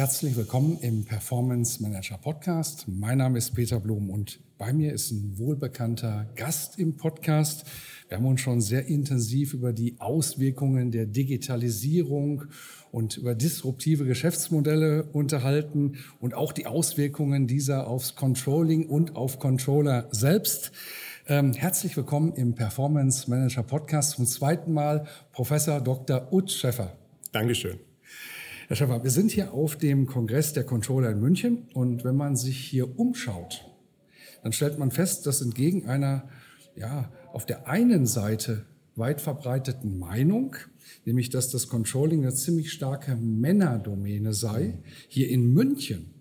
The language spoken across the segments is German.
Herzlich willkommen im Performance Manager Podcast. Mein Name ist Peter Blum und bei mir ist ein wohlbekannter Gast im Podcast. Wir haben uns schon sehr intensiv über die Auswirkungen der Digitalisierung und über disruptive Geschäftsmodelle unterhalten und auch die Auswirkungen dieser aufs Controlling und auf Controller selbst. Ähm, herzlich willkommen im Performance Manager Podcast zum zweiten Mal Professor Dr. Ut Schäffer. Dankeschön. Herr Schäfer, wir sind hier auf dem Kongress der Controller in München. Und wenn man sich hier umschaut, dann stellt man fest, dass entgegen einer, ja, auf der einen Seite weit verbreiteten Meinung, nämlich dass das Controlling eine ziemlich starke Männerdomäne sei, hier in München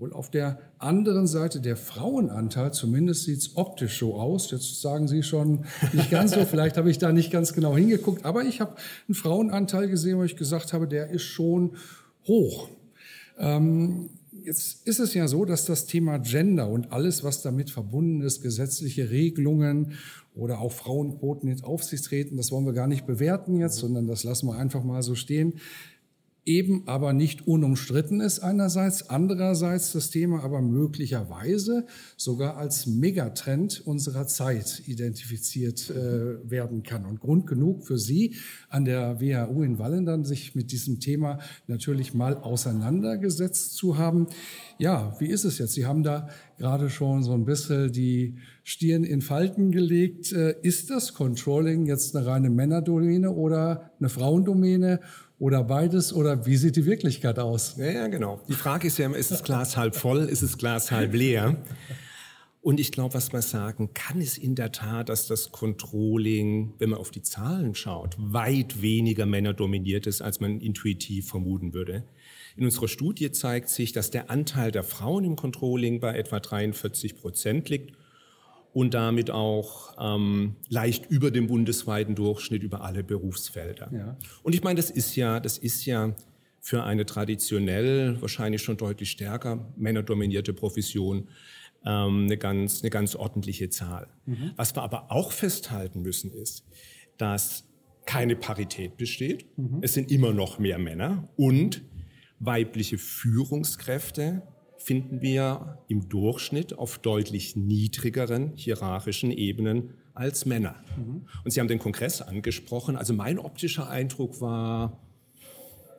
wohl auf der anderen Seite der Frauenanteil, zumindest sieht es optisch so aus. Jetzt sagen Sie schon nicht ganz so, vielleicht habe ich da nicht ganz genau hingeguckt, aber ich habe einen Frauenanteil gesehen, wo ich gesagt habe, der ist schon hoch. Ähm, jetzt ist es ja so, dass das Thema Gender und alles, was damit verbunden ist, gesetzliche Regelungen oder auch Frauenquoten ins Aufsichtsräten, das wollen wir gar nicht bewerten jetzt, sondern das lassen wir einfach mal so stehen eben aber nicht unumstritten ist einerseits, andererseits das Thema aber möglicherweise sogar als Megatrend unserer Zeit identifiziert äh, werden kann. Und Grund genug für Sie an der WHU in Wallen dann sich mit diesem Thema natürlich mal auseinandergesetzt zu haben. Ja, wie ist es jetzt? Sie haben da gerade schon so ein bisschen die Stirn in Falten gelegt. Äh, ist das Controlling jetzt eine reine Männerdomäne oder eine Frauendomäne? Oder beides oder wie sieht die Wirklichkeit aus? Ja, ja, genau. Die Frage ist ja immer, ist das Glas halb voll, ist das Glas halb leer? Und ich glaube, was man sagen kann, ist in der Tat, dass das Controlling, wenn man auf die Zahlen schaut, weit weniger Männer dominiert ist, als man intuitiv vermuten würde. In unserer Studie zeigt sich, dass der Anteil der Frauen im Controlling bei etwa 43 Prozent liegt und damit auch ähm, leicht über dem bundesweiten Durchschnitt über alle Berufsfelder. Ja. Und ich meine, das ist ja, das ist ja für eine traditionell wahrscheinlich schon deutlich stärker männerdominierte Profession ähm, eine ganz, eine ganz ordentliche Zahl. Mhm. Was wir aber auch festhalten müssen ist, dass keine Parität besteht. Mhm. Es sind immer noch mehr Männer und weibliche Führungskräfte finden wir im Durchschnitt auf deutlich niedrigeren hierarchischen Ebenen als Männer. Mhm. Und Sie haben den Kongress angesprochen. Also mein optischer Eindruck war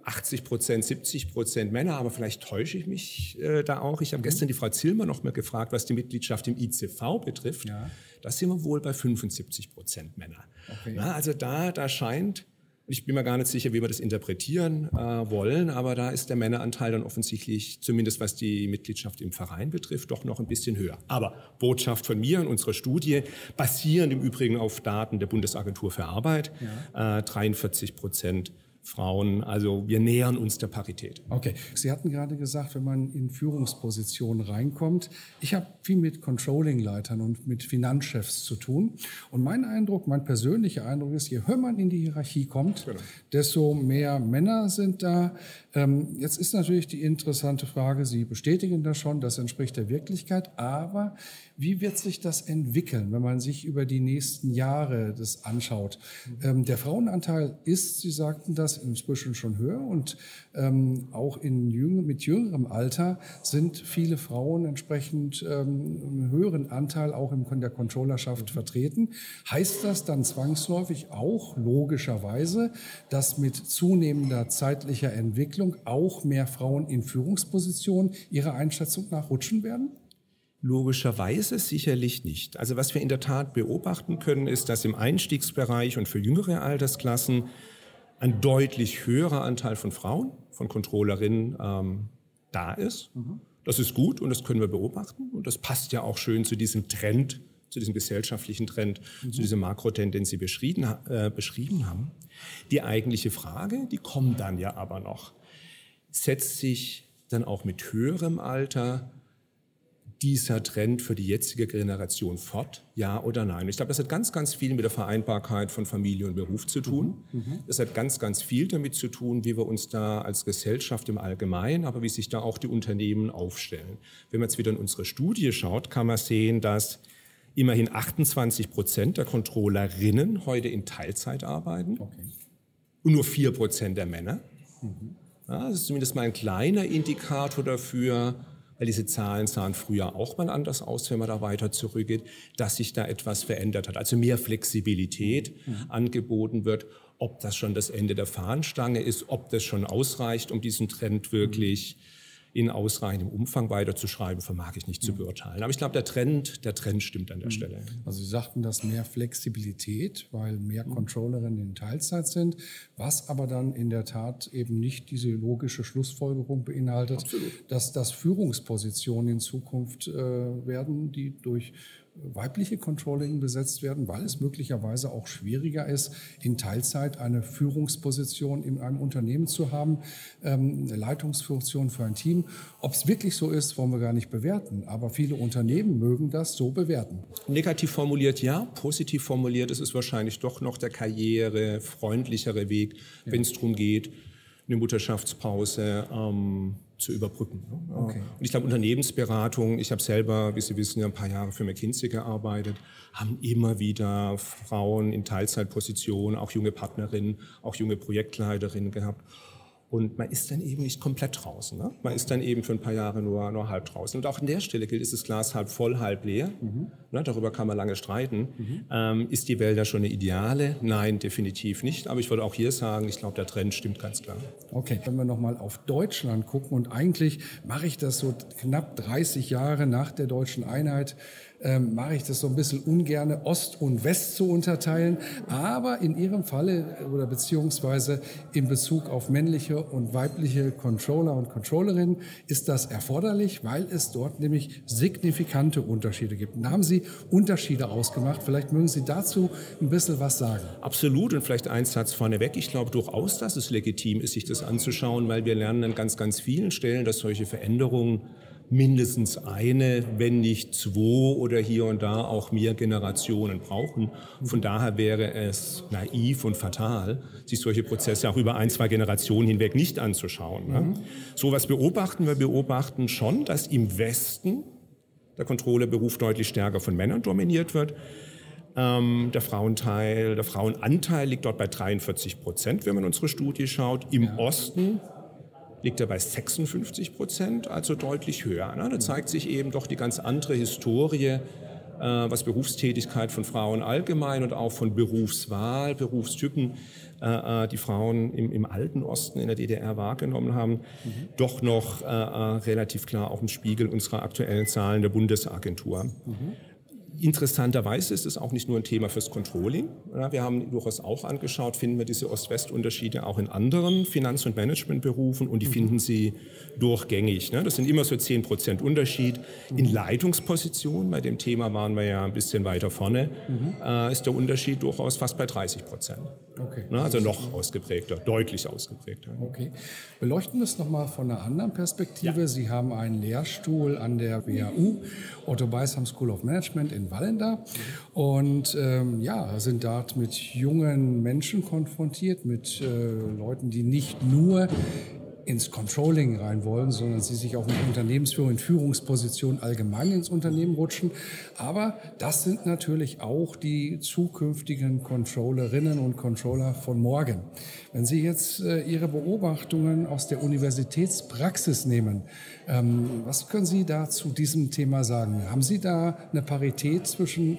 80 Prozent, 70 Prozent Männer, aber vielleicht täusche ich mich äh, da auch. Ich habe mhm. gestern die Frau Zilmer noch mal gefragt, was die Mitgliedschaft im ICV betrifft. Ja. Da sind wir wohl bei 75 Prozent Männer. Okay. Ja, also da, da scheint ich bin mir gar nicht sicher, wie wir das interpretieren äh, wollen, aber da ist der Männeranteil dann offensichtlich, zumindest was die Mitgliedschaft im Verein betrifft, doch noch ein bisschen höher. Aber Botschaft von mir und unserer Studie, basierend im Übrigen auf Daten der Bundesagentur für Arbeit, ja. äh, 43 Prozent Frauen. Also wir nähern uns der Parität. Okay. Sie hatten gerade gesagt, wenn man in Führungspositionen reinkommt, ich habe viel mit Controlling-Leitern und mit Finanzchefs zu tun. Und mein Eindruck, mein persönlicher Eindruck ist, je höher man in die Hierarchie kommt, genau. desto mehr Männer sind da. Ähm, jetzt ist natürlich die interessante Frage, Sie bestätigen das schon, das entspricht der Wirklichkeit, aber wie wird sich das entwickeln, wenn man sich über die nächsten Jahre das anschaut? Ähm, der Frauenanteil ist, Sie sagten das, inzwischen schon höher und ähm, auch in jüng mit jüngerem Alter sind viele Frauen entsprechend ähm, einen höheren Anteil auch in der Controllerschaft vertreten. Heißt das dann zwangsläufig auch logischerweise, dass mit zunehmender zeitlicher Entwicklung auch mehr Frauen in Führungspositionen ihrer Einschätzung nach rutschen werden? Logischerweise sicherlich nicht. Also was wir in der Tat beobachten können, ist, dass im Einstiegsbereich und für jüngere Altersklassen ein deutlich höherer Anteil von Frauen, von Controllerinnen ähm, da ist. Mhm. Das ist gut und das können wir beobachten und das passt ja auch schön zu diesem Trend zu diesem gesellschaftlichen Trend, mhm. zu dieser Makrotendenz, die wir äh, beschrieben haben. Die eigentliche Frage, die kommt dann ja aber noch, setzt sich dann auch mit höherem Alter dieser Trend für die jetzige Generation fort? Ja oder nein? Ich glaube, das hat ganz, ganz viel mit der Vereinbarkeit von Familie und Beruf zu tun. Mhm. mhm. Das hat ganz, ganz viel damit zu tun, wie wir uns da als Gesellschaft im Allgemeinen, aber wie sich da auch die Unternehmen aufstellen. Wenn man jetzt wieder in unsere Studie schaut, kann man sehen, dass immerhin 28 Prozent der Controllerinnen heute in Teilzeit arbeiten okay. und nur 4 Prozent der Männer. Mhm. Ja, das ist zumindest mal ein kleiner Indikator dafür, weil diese Zahlen sahen früher auch mal anders aus, wenn man da weiter zurückgeht, dass sich da etwas verändert hat. Also mehr Flexibilität mhm. angeboten wird. Ob das schon das Ende der Fahnenstange ist, ob das schon ausreicht, um diesen Trend wirklich mhm in ausreichendem Umfang weiterzuschreiben, vermag ich nicht zu beurteilen. Aber ich glaube, der Trend, der Trend stimmt an der mhm. Stelle. Also Sie sagten, dass mehr Flexibilität, weil mehr mhm. Controllerinnen in Teilzeit sind, was aber dann in der Tat eben nicht diese logische Schlussfolgerung beinhaltet, Absolut. dass das Führungspositionen in Zukunft äh, werden, die durch weibliche Controlling besetzt werden, weil es möglicherweise auch schwieriger ist, in Teilzeit eine Führungsposition in einem Unternehmen zu haben, ähm, eine Leitungsfunktion für ein Team. Ob es wirklich so ist, wollen wir gar nicht bewerten, aber viele Unternehmen mögen das so bewerten. Negativ formuliert ja, positiv formuliert ist es wahrscheinlich doch noch der karrierefreundlichere Weg, ja. wenn es darum geht, eine Mutterschaftspause ähm, zu überbrücken. Ne? Okay. Und ich glaube, Unternehmensberatung, ich habe selber, wie Sie wissen, ja ein paar Jahre für McKinsey gearbeitet, haben immer wieder Frauen in Teilzeitpositionen, auch junge Partnerinnen, auch junge Projektleiterinnen gehabt. Und man ist dann eben nicht komplett draußen. Ne? Man ist dann eben für ein paar Jahre nur, nur halb draußen. Und auch an der Stelle gilt, ist das Glas halb voll, halb leer. Mhm. Ne, darüber kann man lange streiten. Mhm. Ähm, ist die Welt da schon eine ideale? Nein, definitiv nicht. Aber ich würde auch hier sagen, ich glaube, der Trend stimmt ganz klar. Okay, wenn wir nochmal auf Deutschland gucken und eigentlich mache ich das so knapp 30 Jahre nach der deutschen Einheit, ähm, mache ich das so ein bisschen ungerne Ost und West zu unterteilen. Aber in Ihrem Falle oder beziehungsweise in Bezug auf männliche und weibliche Controller und Controllerinnen ist das erforderlich, weil es dort nämlich signifikante Unterschiede gibt. Und haben Sie Unterschiede ausgemacht. Vielleicht mögen Sie dazu ein bisschen was sagen. Absolut und vielleicht ein Satz vorneweg. Ich glaube durchaus, dass es legitim ist, sich das anzuschauen, weil wir lernen an ganz, ganz vielen Stellen, dass solche Veränderungen mindestens eine, wenn nicht zwei oder hier und da auch mehr Generationen brauchen. Von daher wäre es naiv und fatal, sich solche Prozesse auch über ein, zwei Generationen hinweg nicht anzuschauen. Ne? Mhm. So was beobachten wir, beobachten schon, dass im Westen der Kontrolleberuf deutlich stärker von Männern dominiert wird. Ähm, der Frauenteil, der Frauenanteil liegt dort bei 43 Prozent, wenn man unsere Studie schaut. Im ja. Osten liegt er bei 56 Prozent, also deutlich höher. Ne? Da zeigt sich eben doch die ganz andere Historie, äh, was Berufstätigkeit von Frauen allgemein und auch von Berufswahl, Berufstypen, äh, äh die Frauen im, im, alten Osten in der DDR wahrgenommen haben, mhm. doch noch äh, äh, relativ klar auch im Spiegel unserer aktuellen Zahlen der Bundesagentur. Mhm. Interessanterweise ist es auch nicht nur ein Thema fürs Controlling. wir haben durchaus auch angeschaut, finden wir diese Ost-West-Unterschiede auch in anderen Finanz- und Managementberufen und die mhm. finden Sie durchgängig. Ne? Das sind immer so 10 Prozent Unterschied. In mhm. Leitungspositionen, bei dem Thema waren wir ja ein bisschen weiter vorne, mhm. Äh, ist der Unterschied durchaus fast bei 30 Prozent. Okay. Ne? Also noch ausgeprägter, deutlich ausgeprägter. Okay. Beleuchten wir es nochmal von einer anderen Perspektive. Ja. Sie haben einen Lehrstuhl an der WHU, Otto Beisam School of Management in Wallender und ähm, ja, sind dort mit jungen Menschen konfrontiert, mit äh, Leuten, die nicht nur ins Controlling rein wollen, sondern sie sich auch in Unternehmensführung, in Führungspositionen allgemein ins Unternehmen rutschen. Aber das sind natürlich auch die zukünftigen Controllerinnen und Controller von morgen. Wenn Sie jetzt äh, Ihre Beobachtungen aus der Universitätspraxis nehmen, ähm, was können Sie da zu diesem Thema sagen? Haben Sie da eine Parität zwischen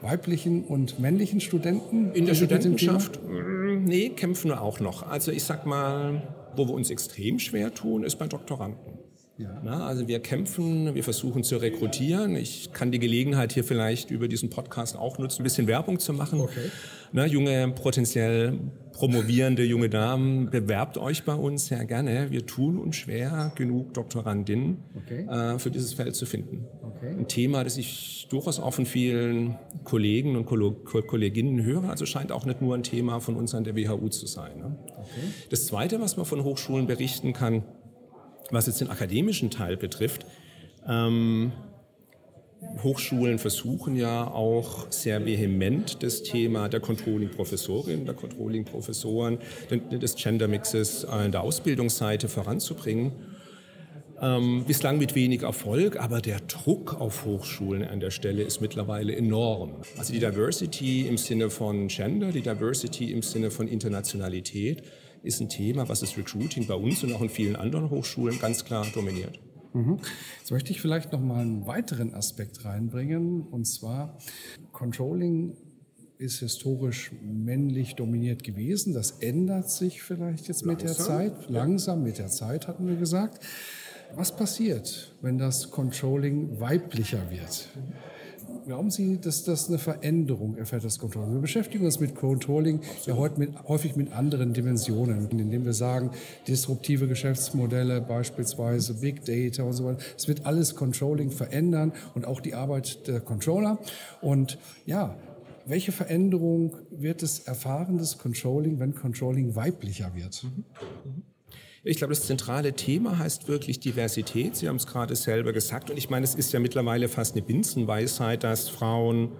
weiblichen und männlichen Studenten? In der Studentenschaft? Mm, nee, kämpfen wir auch noch. Also ich sag mal, wo wir uns extrem schwer tun, ist bei Doktoranden. Ja. Na, also wir kämpfen, wir versuchen zu rekrutieren. Ich kann die Gelegenheit hier vielleicht über diesen Podcast auch nutzen, ein bisschen Werbung zu machen. Okay. Na, junge, potenziell promovierende junge Damen, bewerbt euch bei uns sehr gerne. Wir tun uns schwer, genug Doktorandinnen okay. äh, für dieses Feld zu finden. Okay. Ein Thema, das ich durchaus auch von vielen Kollegen und Kolleginnen höre. Also scheint auch nicht nur ein Thema von uns an der WHU zu sein. Ne? Das Zweite, was man von Hochschulen berichten kann, was jetzt den akademischen Teil betrifft, ähm, Hochschulen versuchen ja auch sehr vehement das Thema der Controlling-Professorin, der Controlling-Professoren, des Gender-Mixes an der Ausbildungsseite voranzubringen. Ähm, bislang mit wenig Erfolg, aber der Druck auf Hochschulen an der Stelle ist mittlerweile enorm. Also die Diversity im Sinne von Gender, die Diversity im Sinne von Internationalität ist ein Thema, was das Recruiting bei uns und auch in vielen anderen Hochschulen ganz klar dominiert. Mhm. Jetzt möchte ich vielleicht noch mal einen weiteren Aspekt reinbringen, und zwar Controlling ist historisch männlich dominiert gewesen. Das ändert sich vielleicht jetzt mit langsam, der Zeit. Langsam mit der Zeit, hatten wir gesagt. Was passiert, wenn das Controlling weiblicher wird? Glauben Sie, dass das eine Veränderung erfährt, das Controlling? Wir beschäftigen uns mit Controlling ja heute mit, häufig mit anderen Dimensionen, indem wir sagen, disruptive Geschäftsmodelle, beispielsweise Big Data und so weiter. Es wird alles Controlling verändern und auch die Arbeit der Controller. Und ja, welche Veränderung wird es erfahren, das Controlling, wenn Controlling weiblicher wird? Mhm. Mhm. Ich glaube, das zentrale Thema heißt wirklich Diversität. Sie haben es gerade selber gesagt. Und ich meine, es ist ja mittlerweile fast eine Binsenweisheit, dass Frauen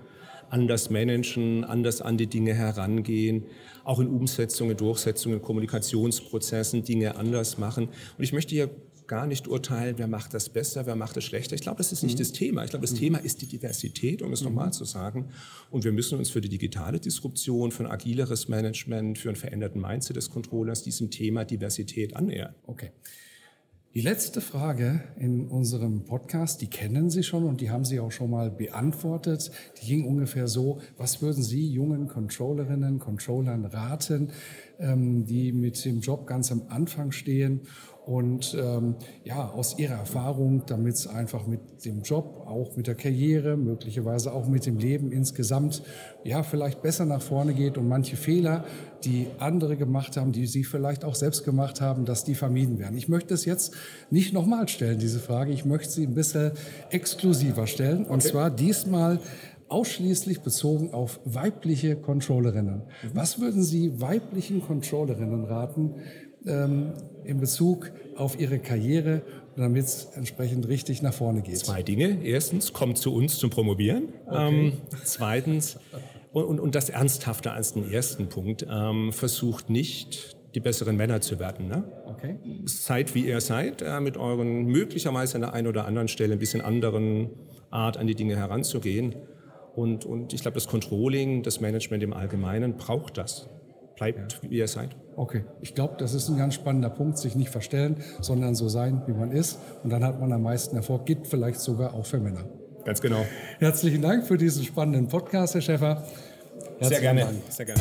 anders managen, anders an die Dinge herangehen, auch in Umsetzungen, Durchsetzungen, Kommunikationsprozessen Dinge anders machen. Und ich möchte hier gar nicht urteilen, wer macht das besser, wer macht das schlechter. Ich glaube, das ist nicht mhm. das Thema. Ich glaube, das mhm. Thema ist die Diversität, um es mhm. nochmal zu sagen. Und wir müssen uns für die digitale Disruption, für ein agileres Management, für einen veränderten Mindset des Controllers diesem Thema Diversität annähern. Okay. Die letzte Frage in unserem Podcast, die kennen Sie schon und die haben Sie auch schon mal beantwortet. Die ging ungefähr so, was würden Sie jungen Controllerinnen, Controllern raten, die mit dem Job ganz am Anfang stehen und ähm, ja, aus ihrer Erfahrung, damit es einfach mit dem Job, auch mit der Karriere, möglicherweise auch mit dem Leben insgesamt, ja, vielleicht besser nach vorne geht und manche Fehler, die andere gemacht haben, die sie vielleicht auch selbst gemacht haben, dass die vermieden werden. Ich möchte es jetzt nicht nochmal stellen, diese Frage. Ich möchte sie ein bisschen exklusiver stellen. Und okay. zwar diesmal ausschließlich bezogen auf weibliche Controllerinnen. Mhm. Was würden Sie weiblichen Controllerinnen raten, ähm, in Bezug auf ihre Karriere, damit es entsprechend richtig nach vorne geht? Zwei Dinge. Erstens, kommt zu uns zum Promovieren. Okay. Ähm, zweitens, und, und, und, das Ernsthafte als den ersten Punkt, ähm, versucht nicht, die besseren Männer zu werden. Ne? Okay. Seid wie ihr seid, äh, mit euren möglicherweise an der einen oder anderen Stelle ein bisschen anderen Art an die Dinge heranzugehen. Und, und ich glaube, das Controlling, das Management im Allgemeinen braucht das bleibt, wie ihr seid. Okay, ich glaube, das ist ein ganz spannender Punkt, sich nicht verstellen, sondern so sein, wie man ist. Und dann hat man am meisten Erfolg, gibt vielleicht sogar auch für Männer. Ganz genau. Herzlichen Dank für diesen spannenden Podcast, Herr Schäfer. Herzlichen sehr gerne. Dank. Sehr gerne.